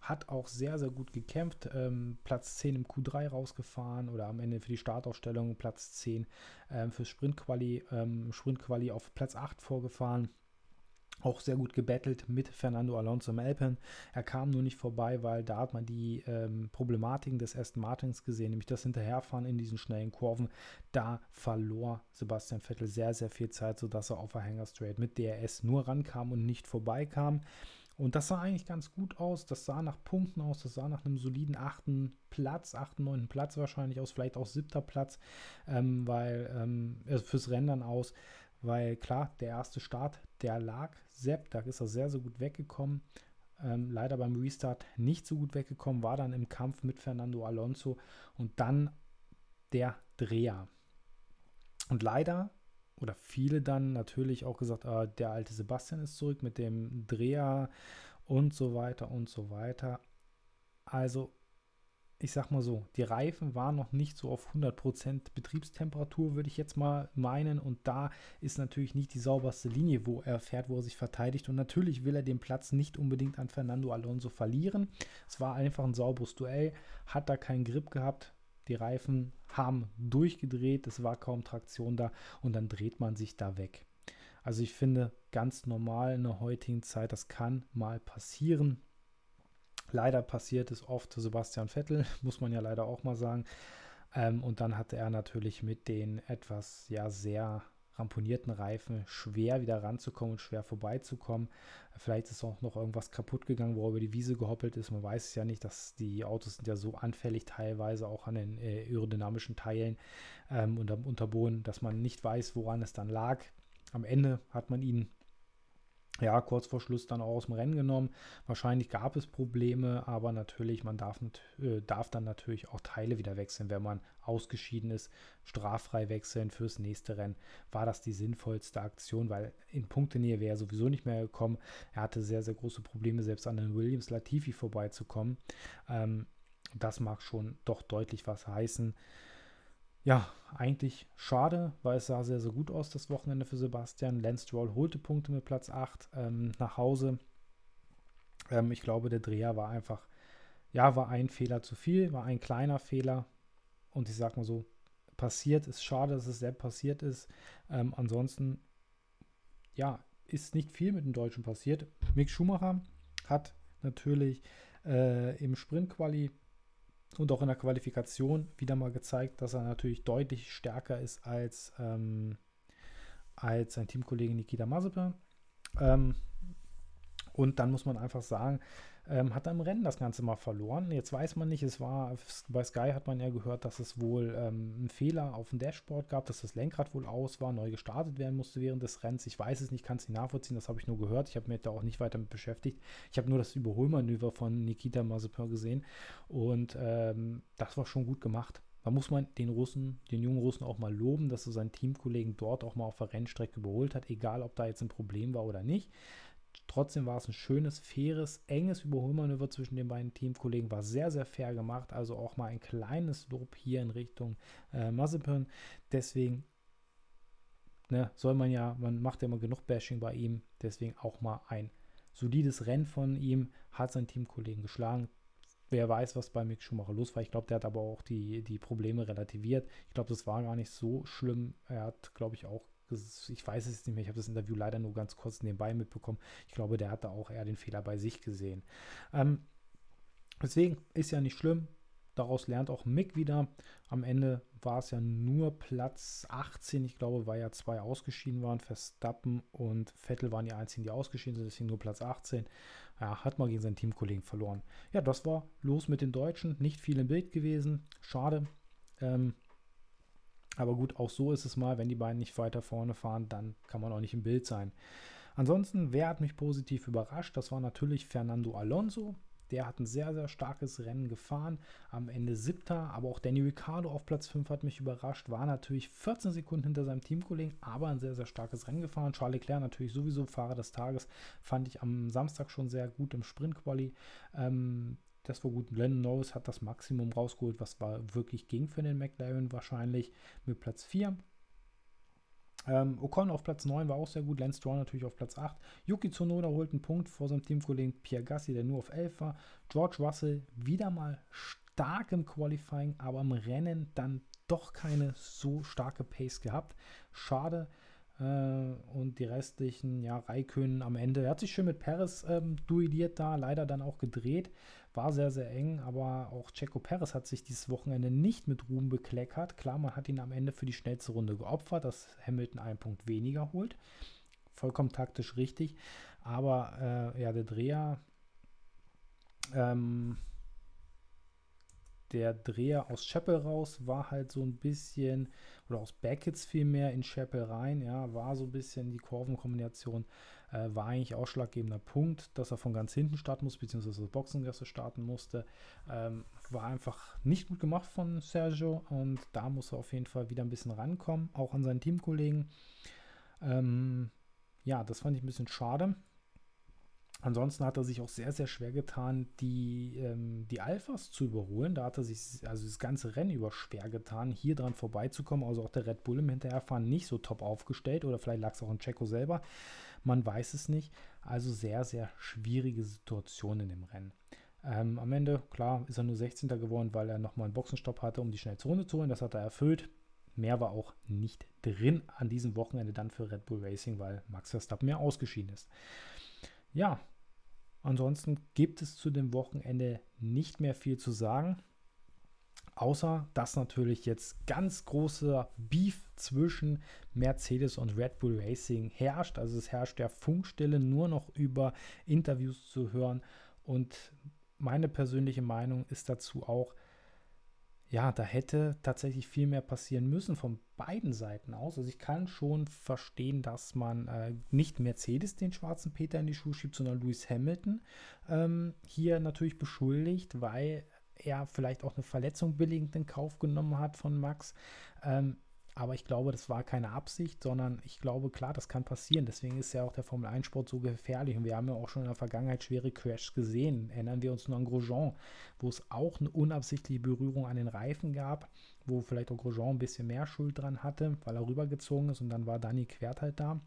hat auch sehr, sehr gut gekämpft, ähm, Platz 10 im Q3 rausgefahren oder am Ende für die Startaufstellung Platz 10 ähm, fürs Sprint Quali, ähm, Sprint Quali auf Platz 8 vorgefahren auch sehr gut gebettelt mit Fernando Alonso im Alpen. Er kam nur nicht vorbei, weil da hat man die ähm, Problematiken des Aston Martins gesehen, nämlich das Hinterherfahren in diesen schnellen Kurven. Da verlor Sebastian Vettel sehr, sehr viel Zeit, sodass er auf der Hanger Straight mit DRS nur rankam und nicht vorbeikam. Und das sah eigentlich ganz gut aus. Das sah nach Punkten aus. Das sah nach einem soliden achten Platz, achten, neunten Platz wahrscheinlich aus, vielleicht auch siebter Platz, ähm, weil ähm, also fürs Rennen aus weil klar, der erste Start, der lag Sepp, da ist er sehr, sehr gut weggekommen. Ähm, leider beim Restart nicht so gut weggekommen, war dann im Kampf mit Fernando Alonso und dann der Dreher. Und leider, oder viele dann natürlich auch gesagt, äh, der alte Sebastian ist zurück mit dem Dreher und so weiter und so weiter. Also ich sag mal so, die Reifen waren noch nicht so auf 100% Betriebstemperatur, würde ich jetzt mal meinen. Und da ist natürlich nicht die sauberste Linie, wo er fährt, wo er sich verteidigt. Und natürlich will er den Platz nicht unbedingt an Fernando Alonso verlieren. Es war einfach ein sauberes Duell, hat da keinen Grip gehabt. Die Reifen haben durchgedreht, es war kaum Traktion da und dann dreht man sich da weg. Also ich finde ganz normal in der heutigen Zeit, das kann mal passieren. Leider passiert es oft Sebastian Vettel, muss man ja leider auch mal sagen. Ähm, und dann hatte er natürlich mit den etwas, ja, sehr ramponierten Reifen schwer wieder ranzukommen und schwer vorbeizukommen. Vielleicht ist auch noch irgendwas kaputt gegangen, wo er über die Wiese gehoppelt ist. Man weiß es ja nicht, dass die Autos sind ja so anfällig teilweise auch an den äh, aerodynamischen Teilen ähm, und am Unterboden, dass man nicht weiß, woran es dann lag. Am Ende hat man ihn ja, kurz vor Schluss dann auch aus dem Rennen genommen. Wahrscheinlich gab es Probleme, aber natürlich, man darf, äh, darf dann natürlich auch Teile wieder wechseln, wenn man ausgeschieden ist, straffrei wechseln fürs nächste Rennen. War das die sinnvollste Aktion, weil in Punktenähe wäre er sowieso nicht mehr gekommen. Er hatte sehr, sehr große Probleme, selbst an den Williams Latifi vorbeizukommen. Ähm, das mag schon doch deutlich was heißen ja, eigentlich schade, weil es sah sehr, sehr gut aus das Wochenende für Sebastian. Lance Stroll holte Punkte mit Platz 8 ähm, nach Hause. Ähm, ich glaube, der Dreher war einfach, ja, war ein Fehler zu viel, war ein kleiner Fehler. Und ich sag mal so, passiert ist schade, dass es sehr passiert ist. Ähm, ansonsten, ja, ist nicht viel mit dem Deutschen passiert. Mick Schumacher hat natürlich äh, im Sprint-Quali und auch in der Qualifikation wieder mal gezeigt, dass er natürlich deutlich stärker ist als, ähm, als sein Teamkollege Nikita Mazepin. Ähm, und dann muss man einfach sagen, ähm, hat er im Rennen das Ganze mal verloren. Jetzt weiß man nicht, es war bei Sky hat man ja gehört, dass es wohl ähm, einen Fehler auf dem Dashboard gab, dass das Lenkrad wohl aus war, neu gestartet werden musste während des Rennens. Ich weiß es nicht, kann es nicht nachvollziehen, das habe ich nur gehört. Ich habe mich da auch nicht weiter mit beschäftigt. Ich habe nur das Überholmanöver von Nikita Mazepin gesehen und ähm, das war schon gut gemacht. Da muss man den Russen, den jungen Russen auch mal loben, dass er seinen Teamkollegen dort auch mal auf der Rennstrecke überholt hat, egal ob da jetzt ein Problem war oder nicht Trotzdem war es ein schönes, faires, enges Überholmanöver zwischen den beiden Teamkollegen. War sehr, sehr fair gemacht. Also auch mal ein kleines Lob hier in Richtung äh, Mazepin. Deswegen ne, soll man ja, man macht ja immer genug Bashing bei ihm. Deswegen auch mal ein solides Rennen von ihm. Hat seinen Teamkollegen geschlagen. Wer weiß, was bei Mick Schumacher los war. Ich glaube, der hat aber auch die, die Probleme relativiert. Ich glaube, das war gar nicht so schlimm. Er hat, glaube ich, auch ich weiß es nicht mehr, ich habe das Interview leider nur ganz kurz nebenbei mitbekommen. Ich glaube, der hatte auch eher den Fehler bei sich gesehen. Ähm, deswegen ist ja nicht schlimm. Daraus lernt auch Mick wieder. Am Ende war es ja nur Platz 18. Ich glaube, weil ja zwei ausgeschieden waren. Verstappen und Vettel waren die einzigen, die ausgeschieden sind. Deswegen nur Platz 18. Ja, hat mal gegen seinen Teamkollegen verloren. Ja, das war los mit den Deutschen. Nicht viel im Bild gewesen. Schade. Ähm, aber gut, auch so ist es mal, wenn die beiden nicht weiter vorne fahren, dann kann man auch nicht im Bild sein. Ansonsten, wer hat mich positiv überrascht? Das war natürlich Fernando Alonso. Der hat ein sehr, sehr starkes Rennen gefahren. Am Ende siebter, aber auch Danny Ricciardo auf Platz 5 hat mich überrascht. War natürlich 14 Sekunden hinter seinem Teamkollegen, aber ein sehr, sehr starkes Rennen gefahren. Charles Leclerc natürlich sowieso Fahrer des Tages. Fand ich am Samstag schon sehr gut im Sprint-Quali. Ähm, das war gut. Glenn Norris hat das Maximum rausgeholt, was war wirklich ging für den McLaren wahrscheinlich mit Platz 4. Ähm, Ocon auf Platz 9 war auch sehr gut. Lance Stroll natürlich auf Platz 8. Yuki Tsunoda holt einen Punkt vor seinem Teamkollegen Pierre Gassi, der nur auf 11 war. George Russell wieder mal stark im Qualifying, aber im Rennen dann doch keine so starke Pace gehabt. Schade. Äh, und die restlichen, ja, Raikön am Ende. Er hat sich schön mit Perez ähm, duelliert da, leider dann auch gedreht. War sehr, sehr eng, aber auch Checo Perez hat sich dieses Wochenende nicht mit Ruhm bekleckert. Klar, man hat ihn am Ende für die schnellste Runde geopfert, dass Hamilton einen Punkt weniger holt. Vollkommen taktisch richtig. Aber äh, ja, der Dreher ähm, der Dreher aus Chapel raus war halt so ein bisschen, oder aus Beckets vielmehr in Chapel rein, ja, war so ein bisschen die Kurvenkombination, äh, war eigentlich ausschlaggebender Punkt, dass er von ganz hinten starten muss, beziehungsweise das Boxengasse starten musste. Ähm, war einfach nicht gut gemacht von Sergio und da muss er auf jeden Fall wieder ein bisschen rankommen, auch an seinen Teamkollegen. Ähm, ja, das fand ich ein bisschen schade. Ansonsten hat er sich auch sehr, sehr schwer getan, die, ähm, die Alphas zu überholen. Da hat er sich also das ganze Rennen über schwer getan, hier dran vorbeizukommen. Also auch der Red Bull im Hinterherfahren nicht so top aufgestellt oder vielleicht lag es auch an Checo selber. Man weiß es nicht. Also sehr, sehr schwierige Situation in dem Rennen. Ähm, am Ende, klar, ist er nur 16. geworden, weil er nochmal einen Boxenstopp hatte, um die schnellste Runde zu holen. Das hat er erfüllt. Mehr war auch nicht drin an diesem Wochenende dann für Red Bull Racing, weil Max Verstappen mehr ausgeschieden ist. Ja, Ansonsten gibt es zu dem Wochenende nicht mehr viel zu sagen. Außer dass natürlich jetzt ganz großer Beef zwischen Mercedes und Red Bull Racing herrscht. Also es herrscht der Funkstille nur noch über Interviews zu hören. Und meine persönliche Meinung ist dazu auch, ja, da hätte tatsächlich viel mehr passieren müssen von beiden Seiten aus. Also ich kann schon verstehen, dass man äh, nicht Mercedes den schwarzen Peter in die Schuhe schiebt, sondern Lewis Hamilton ähm, hier natürlich beschuldigt, weil er vielleicht auch eine Verletzung billigend in Kauf genommen hat von Max. Ähm, aber ich glaube, das war keine Absicht, sondern ich glaube, klar, das kann passieren. Deswegen ist ja auch der Formel 1-Sport so gefährlich. Und wir haben ja auch schon in der Vergangenheit schwere Crashs gesehen. Erinnern wir uns nur an Grosjean, wo es auch eine unabsichtliche Berührung an den Reifen gab, wo vielleicht auch Grosjean ein bisschen mehr Schuld dran hatte, weil er rübergezogen ist und dann war Danny Quert halt da.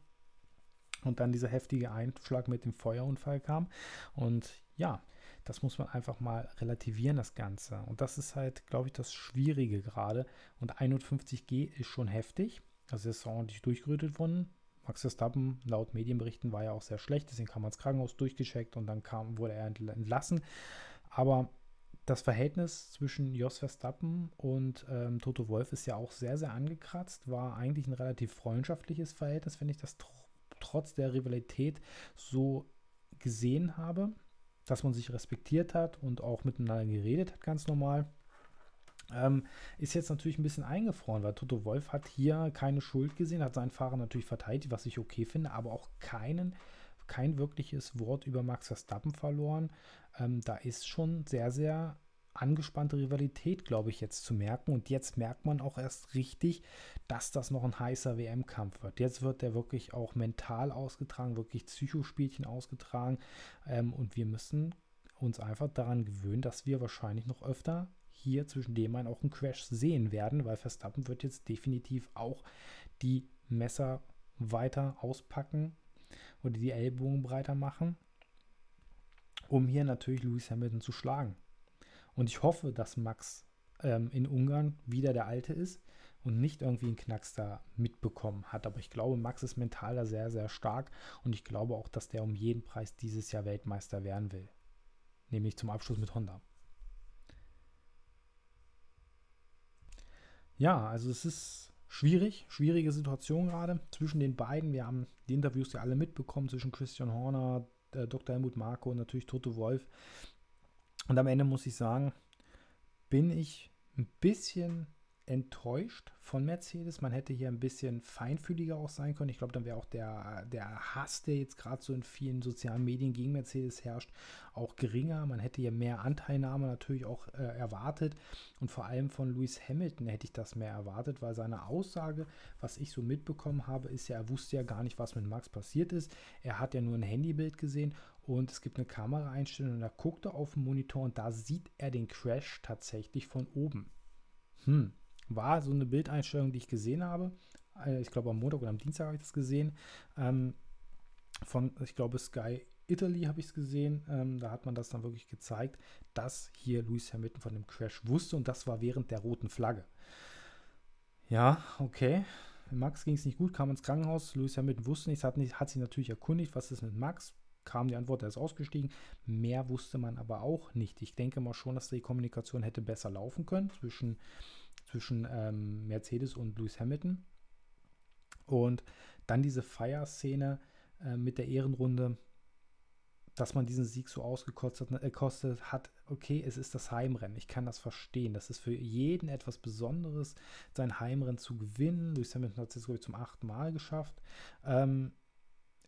Und dann dieser heftige Einschlag mit dem Feuerunfall kam. Und ja, das muss man einfach mal relativieren, das Ganze. Und das ist halt, glaube ich, das Schwierige gerade. Und 51G ist schon heftig. Also ist ordentlich durchgerüttet worden. Max Verstappen, laut Medienberichten, war ja auch sehr schlecht. Deswegen kam er ins Krankenhaus durchgecheckt und dann kam, wurde er entlassen. Aber das Verhältnis zwischen Jos Verstappen und ähm, Toto Wolf ist ja auch sehr, sehr angekratzt. War eigentlich ein relativ freundschaftliches Verhältnis, wenn ich das tr trotz der Rivalität so gesehen habe dass man sich respektiert hat und auch miteinander geredet hat, ganz normal. Ähm, ist jetzt natürlich ein bisschen eingefroren, weil Toto Wolf hat hier keine Schuld gesehen, hat seinen Fahrer natürlich verteidigt, was ich okay finde, aber auch keinen, kein wirkliches Wort über Max Verstappen verloren. Ähm, da ist schon sehr, sehr angespannte Rivalität, glaube ich, jetzt zu merken. Und jetzt merkt man auch erst richtig, dass das noch ein heißer WM-Kampf wird. Jetzt wird der wirklich auch mental ausgetragen, wirklich Psychospielchen ausgetragen. Ähm, und wir müssen uns einfach daran gewöhnen, dass wir wahrscheinlich noch öfter hier zwischen dem einen auch einen Crash sehen werden, weil Verstappen wird jetzt definitiv auch die Messer weiter auspacken oder die Ellbogen breiter machen, um hier natürlich Lewis Hamilton zu schlagen. Und ich hoffe, dass Max ähm, in Ungarn wieder der Alte ist und nicht irgendwie einen Knacks da mitbekommen hat. Aber ich glaube, Max ist mental da sehr, sehr stark und ich glaube auch, dass der um jeden Preis dieses Jahr Weltmeister werden will. Nämlich zum Abschluss mit Honda. Ja, also es ist schwierig, schwierige Situation gerade zwischen den beiden. Wir haben die Interviews ja alle mitbekommen zwischen Christian Horner, äh, Dr. Helmut Marko und natürlich Toto Wolf. Und am Ende muss ich sagen, bin ich ein bisschen enttäuscht von Mercedes. Man hätte hier ein bisschen feinfühliger auch sein können. Ich glaube, dann wäre auch der, der Hass, der jetzt gerade so in vielen sozialen Medien gegen Mercedes herrscht, auch geringer. Man hätte hier mehr Anteilnahme natürlich auch äh, erwartet. Und vor allem von Lewis Hamilton hätte ich das mehr erwartet, weil seine Aussage, was ich so mitbekommen habe, ist ja, er wusste ja gar nicht, was mit Max passiert ist. Er hat ja nur ein Handybild gesehen und es gibt eine Kameraeinstellung und er guckte auf den Monitor und da sieht er den Crash tatsächlich von oben. Hm, war so eine Bildeinstellung, die ich gesehen habe. Äh, ich glaube, am Montag oder am Dienstag habe ich das gesehen. Ähm, von, ich glaube, Sky Italy habe ich es gesehen. Ähm, da hat man das dann wirklich gezeigt, dass hier Lewis Hamilton von dem Crash wusste und das war während der roten Flagge. Ja, okay. Max ging es nicht gut, kam ins Krankenhaus. Lewis Hamilton wusste nichts, hat, nicht, hat sich natürlich erkundigt, was ist mit Max. Kam die Antwort, er ist ausgestiegen. Mehr wusste man aber auch nicht. Ich denke mal schon, dass die Kommunikation hätte besser laufen können zwischen zwischen ähm, Mercedes und Lewis Hamilton. Und dann diese Feierszene äh, mit der Ehrenrunde, dass man diesen Sieg so ausgekostet äh, hat. Okay, es ist das Heimrennen. Ich kann das verstehen. Das ist für jeden etwas Besonderes, sein Heimrennen zu gewinnen. Lewis Hamilton hat es jetzt, glaube ich, zum achten Mal geschafft. Ähm,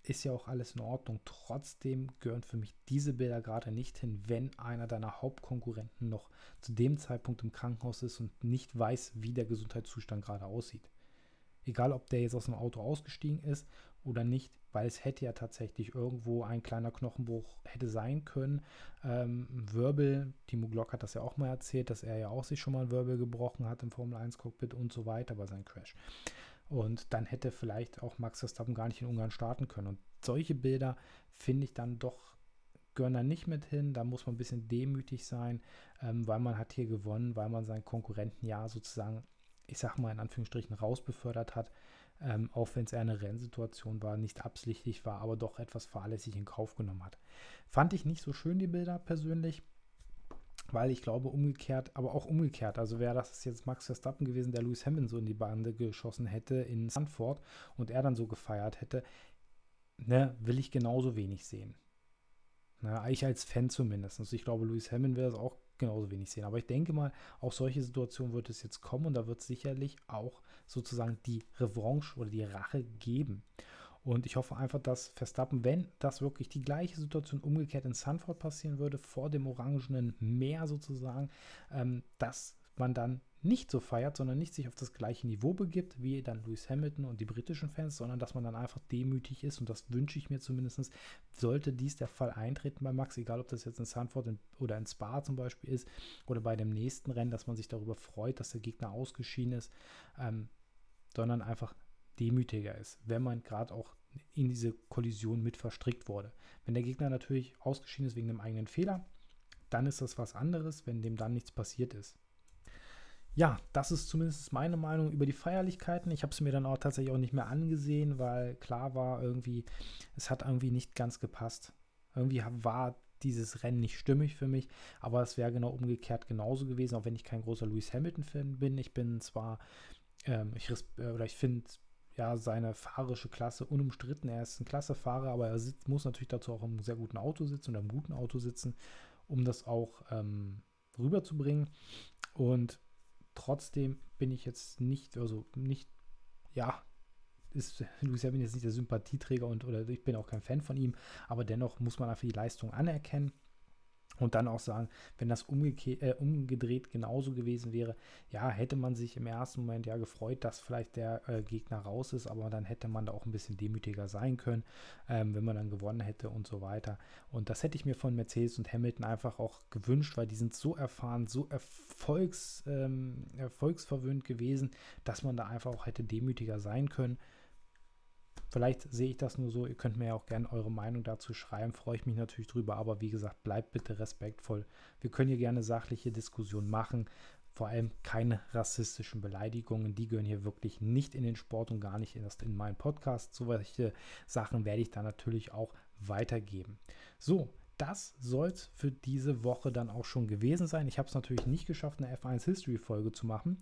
ist ja auch alles in Ordnung. Trotzdem gehören für mich diese Bilder gerade nicht hin, wenn einer deiner Hauptkonkurrenten noch zu dem Zeitpunkt im Krankenhaus ist und nicht weiß, wie der Gesundheitszustand gerade aussieht. Egal, ob der jetzt aus dem Auto ausgestiegen ist oder nicht, weil es hätte ja tatsächlich irgendwo ein kleiner Knochenbruch hätte sein können. Ähm, Wirbel, Timo Glock hat das ja auch mal erzählt, dass er ja auch sich schon mal ein Wirbel gebrochen hat im Formel 1 Cockpit und so weiter bei seinem Crash. Und dann hätte vielleicht auch Max Verstappen gar nicht in Ungarn starten können. Und solche Bilder finde ich dann doch gehören da nicht mit hin. Da muss man ein bisschen demütig sein, ähm, weil man hat hier gewonnen, weil man seinen Konkurrenten ja sozusagen, ich sag mal in Anführungsstrichen, rausbefördert hat. Ähm, auch wenn es eher eine Rennsituation war, nicht absichtlich war, aber doch etwas fahrlässig in Kauf genommen hat. Fand ich nicht so schön, die Bilder persönlich weil ich glaube, umgekehrt, aber auch umgekehrt, also wäre das jetzt Max Verstappen gewesen, der Lewis Hamilton so in die Bande geschossen hätte in Sanford und er dann so gefeiert hätte, ne, will ich genauso wenig sehen. Na, ich als Fan zumindest. Ich glaube, Lewis Hamilton will das auch genauso wenig sehen. Aber ich denke mal, auch solche Situationen wird es jetzt kommen und da wird es sicherlich auch sozusagen die Revanche oder die Rache geben. Und ich hoffe einfach, dass Verstappen, wenn das wirklich die gleiche Situation umgekehrt in Sanford passieren würde, vor dem orangenen Meer sozusagen, ähm, dass man dann nicht so feiert, sondern nicht sich auf das gleiche Niveau begibt wie dann Lewis Hamilton und die britischen Fans, sondern dass man dann einfach demütig ist. Und das wünsche ich mir zumindest, sollte dies der Fall eintreten bei Max, egal ob das jetzt in Sanford oder in Spa zum Beispiel ist oder bei dem nächsten Rennen, dass man sich darüber freut, dass der Gegner ausgeschieden ist, ähm, sondern einfach demütiger ist, wenn man gerade auch in diese Kollision mit verstrickt wurde. Wenn der Gegner natürlich ausgeschieden ist wegen einem eigenen Fehler, dann ist das was anderes, wenn dem dann nichts passiert ist. Ja, das ist zumindest meine Meinung über die Feierlichkeiten. Ich habe es mir dann auch tatsächlich auch nicht mehr angesehen, weil klar war irgendwie, es hat irgendwie nicht ganz gepasst. Irgendwie war dieses Rennen nicht stimmig für mich, aber es wäre genau umgekehrt genauso gewesen, auch wenn ich kein großer Lewis Hamilton-Fan bin. Ich bin zwar, ähm, ich, äh, oder ich finde ja, seine fahrische Klasse unumstritten. Er ist ein klasse Fahrer, aber er sitzt, muss natürlich dazu auch im sehr guten Auto sitzen oder im guten Auto sitzen, um das auch ähm, rüberzubringen. Und trotzdem bin ich jetzt nicht, also nicht, ja, ist Luis Hamilton jetzt nicht der Sympathieträger und oder ich bin auch kein Fan von ihm, aber dennoch muss man einfach die Leistung anerkennen. Und dann auch sagen, wenn das äh, umgedreht genauso gewesen wäre, ja, hätte man sich im ersten Moment ja gefreut, dass vielleicht der äh, Gegner raus ist, aber dann hätte man da auch ein bisschen demütiger sein können, ähm, wenn man dann gewonnen hätte und so weiter. Und das hätte ich mir von Mercedes und Hamilton einfach auch gewünscht, weil die sind so erfahren, so erfolgs, ähm, erfolgsverwöhnt gewesen, dass man da einfach auch hätte demütiger sein können. Vielleicht sehe ich das nur so. Ihr könnt mir ja auch gerne eure Meinung dazu schreiben. Freue ich mich natürlich drüber. Aber wie gesagt, bleibt bitte respektvoll. Wir können hier gerne sachliche Diskussionen machen. Vor allem keine rassistischen Beleidigungen. Die gehören hier wirklich nicht in den Sport und gar nicht erst in meinen Podcast. Solche Sachen werde ich dann natürlich auch weitergeben. So, das soll es für diese Woche dann auch schon gewesen sein. Ich habe es natürlich nicht geschafft, eine F1 History Folge zu machen.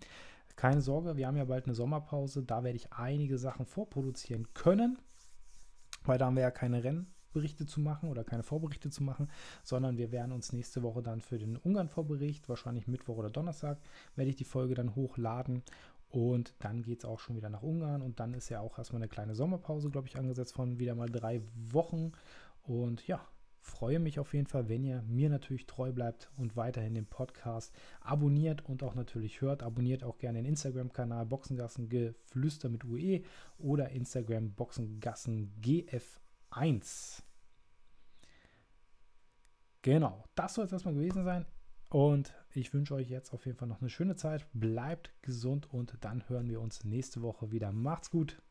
Keine Sorge, wir haben ja bald eine Sommerpause. Da werde ich einige Sachen vorproduzieren können, weil da haben wir ja keine Rennberichte zu machen oder keine Vorberichte zu machen, sondern wir werden uns nächste Woche dann für den Ungarn-Vorbericht, wahrscheinlich Mittwoch oder Donnerstag, werde ich die Folge dann hochladen. Und dann geht es auch schon wieder nach Ungarn. Und dann ist ja auch erstmal eine kleine Sommerpause, glaube ich, angesetzt von wieder mal drei Wochen. Und ja, freue mich auf jeden Fall, wenn ihr mir natürlich treu bleibt und weiterhin den Podcast abonniert und auch natürlich hört. Abonniert auch gerne den Instagram-Kanal Boxengassen Geflüster mit UE oder Instagram Boxengassen GF1. Genau, das soll es erstmal gewesen sein. Und ich wünsche euch jetzt auf jeden Fall noch eine schöne Zeit. Bleibt gesund und dann hören wir uns nächste Woche wieder. Macht's gut.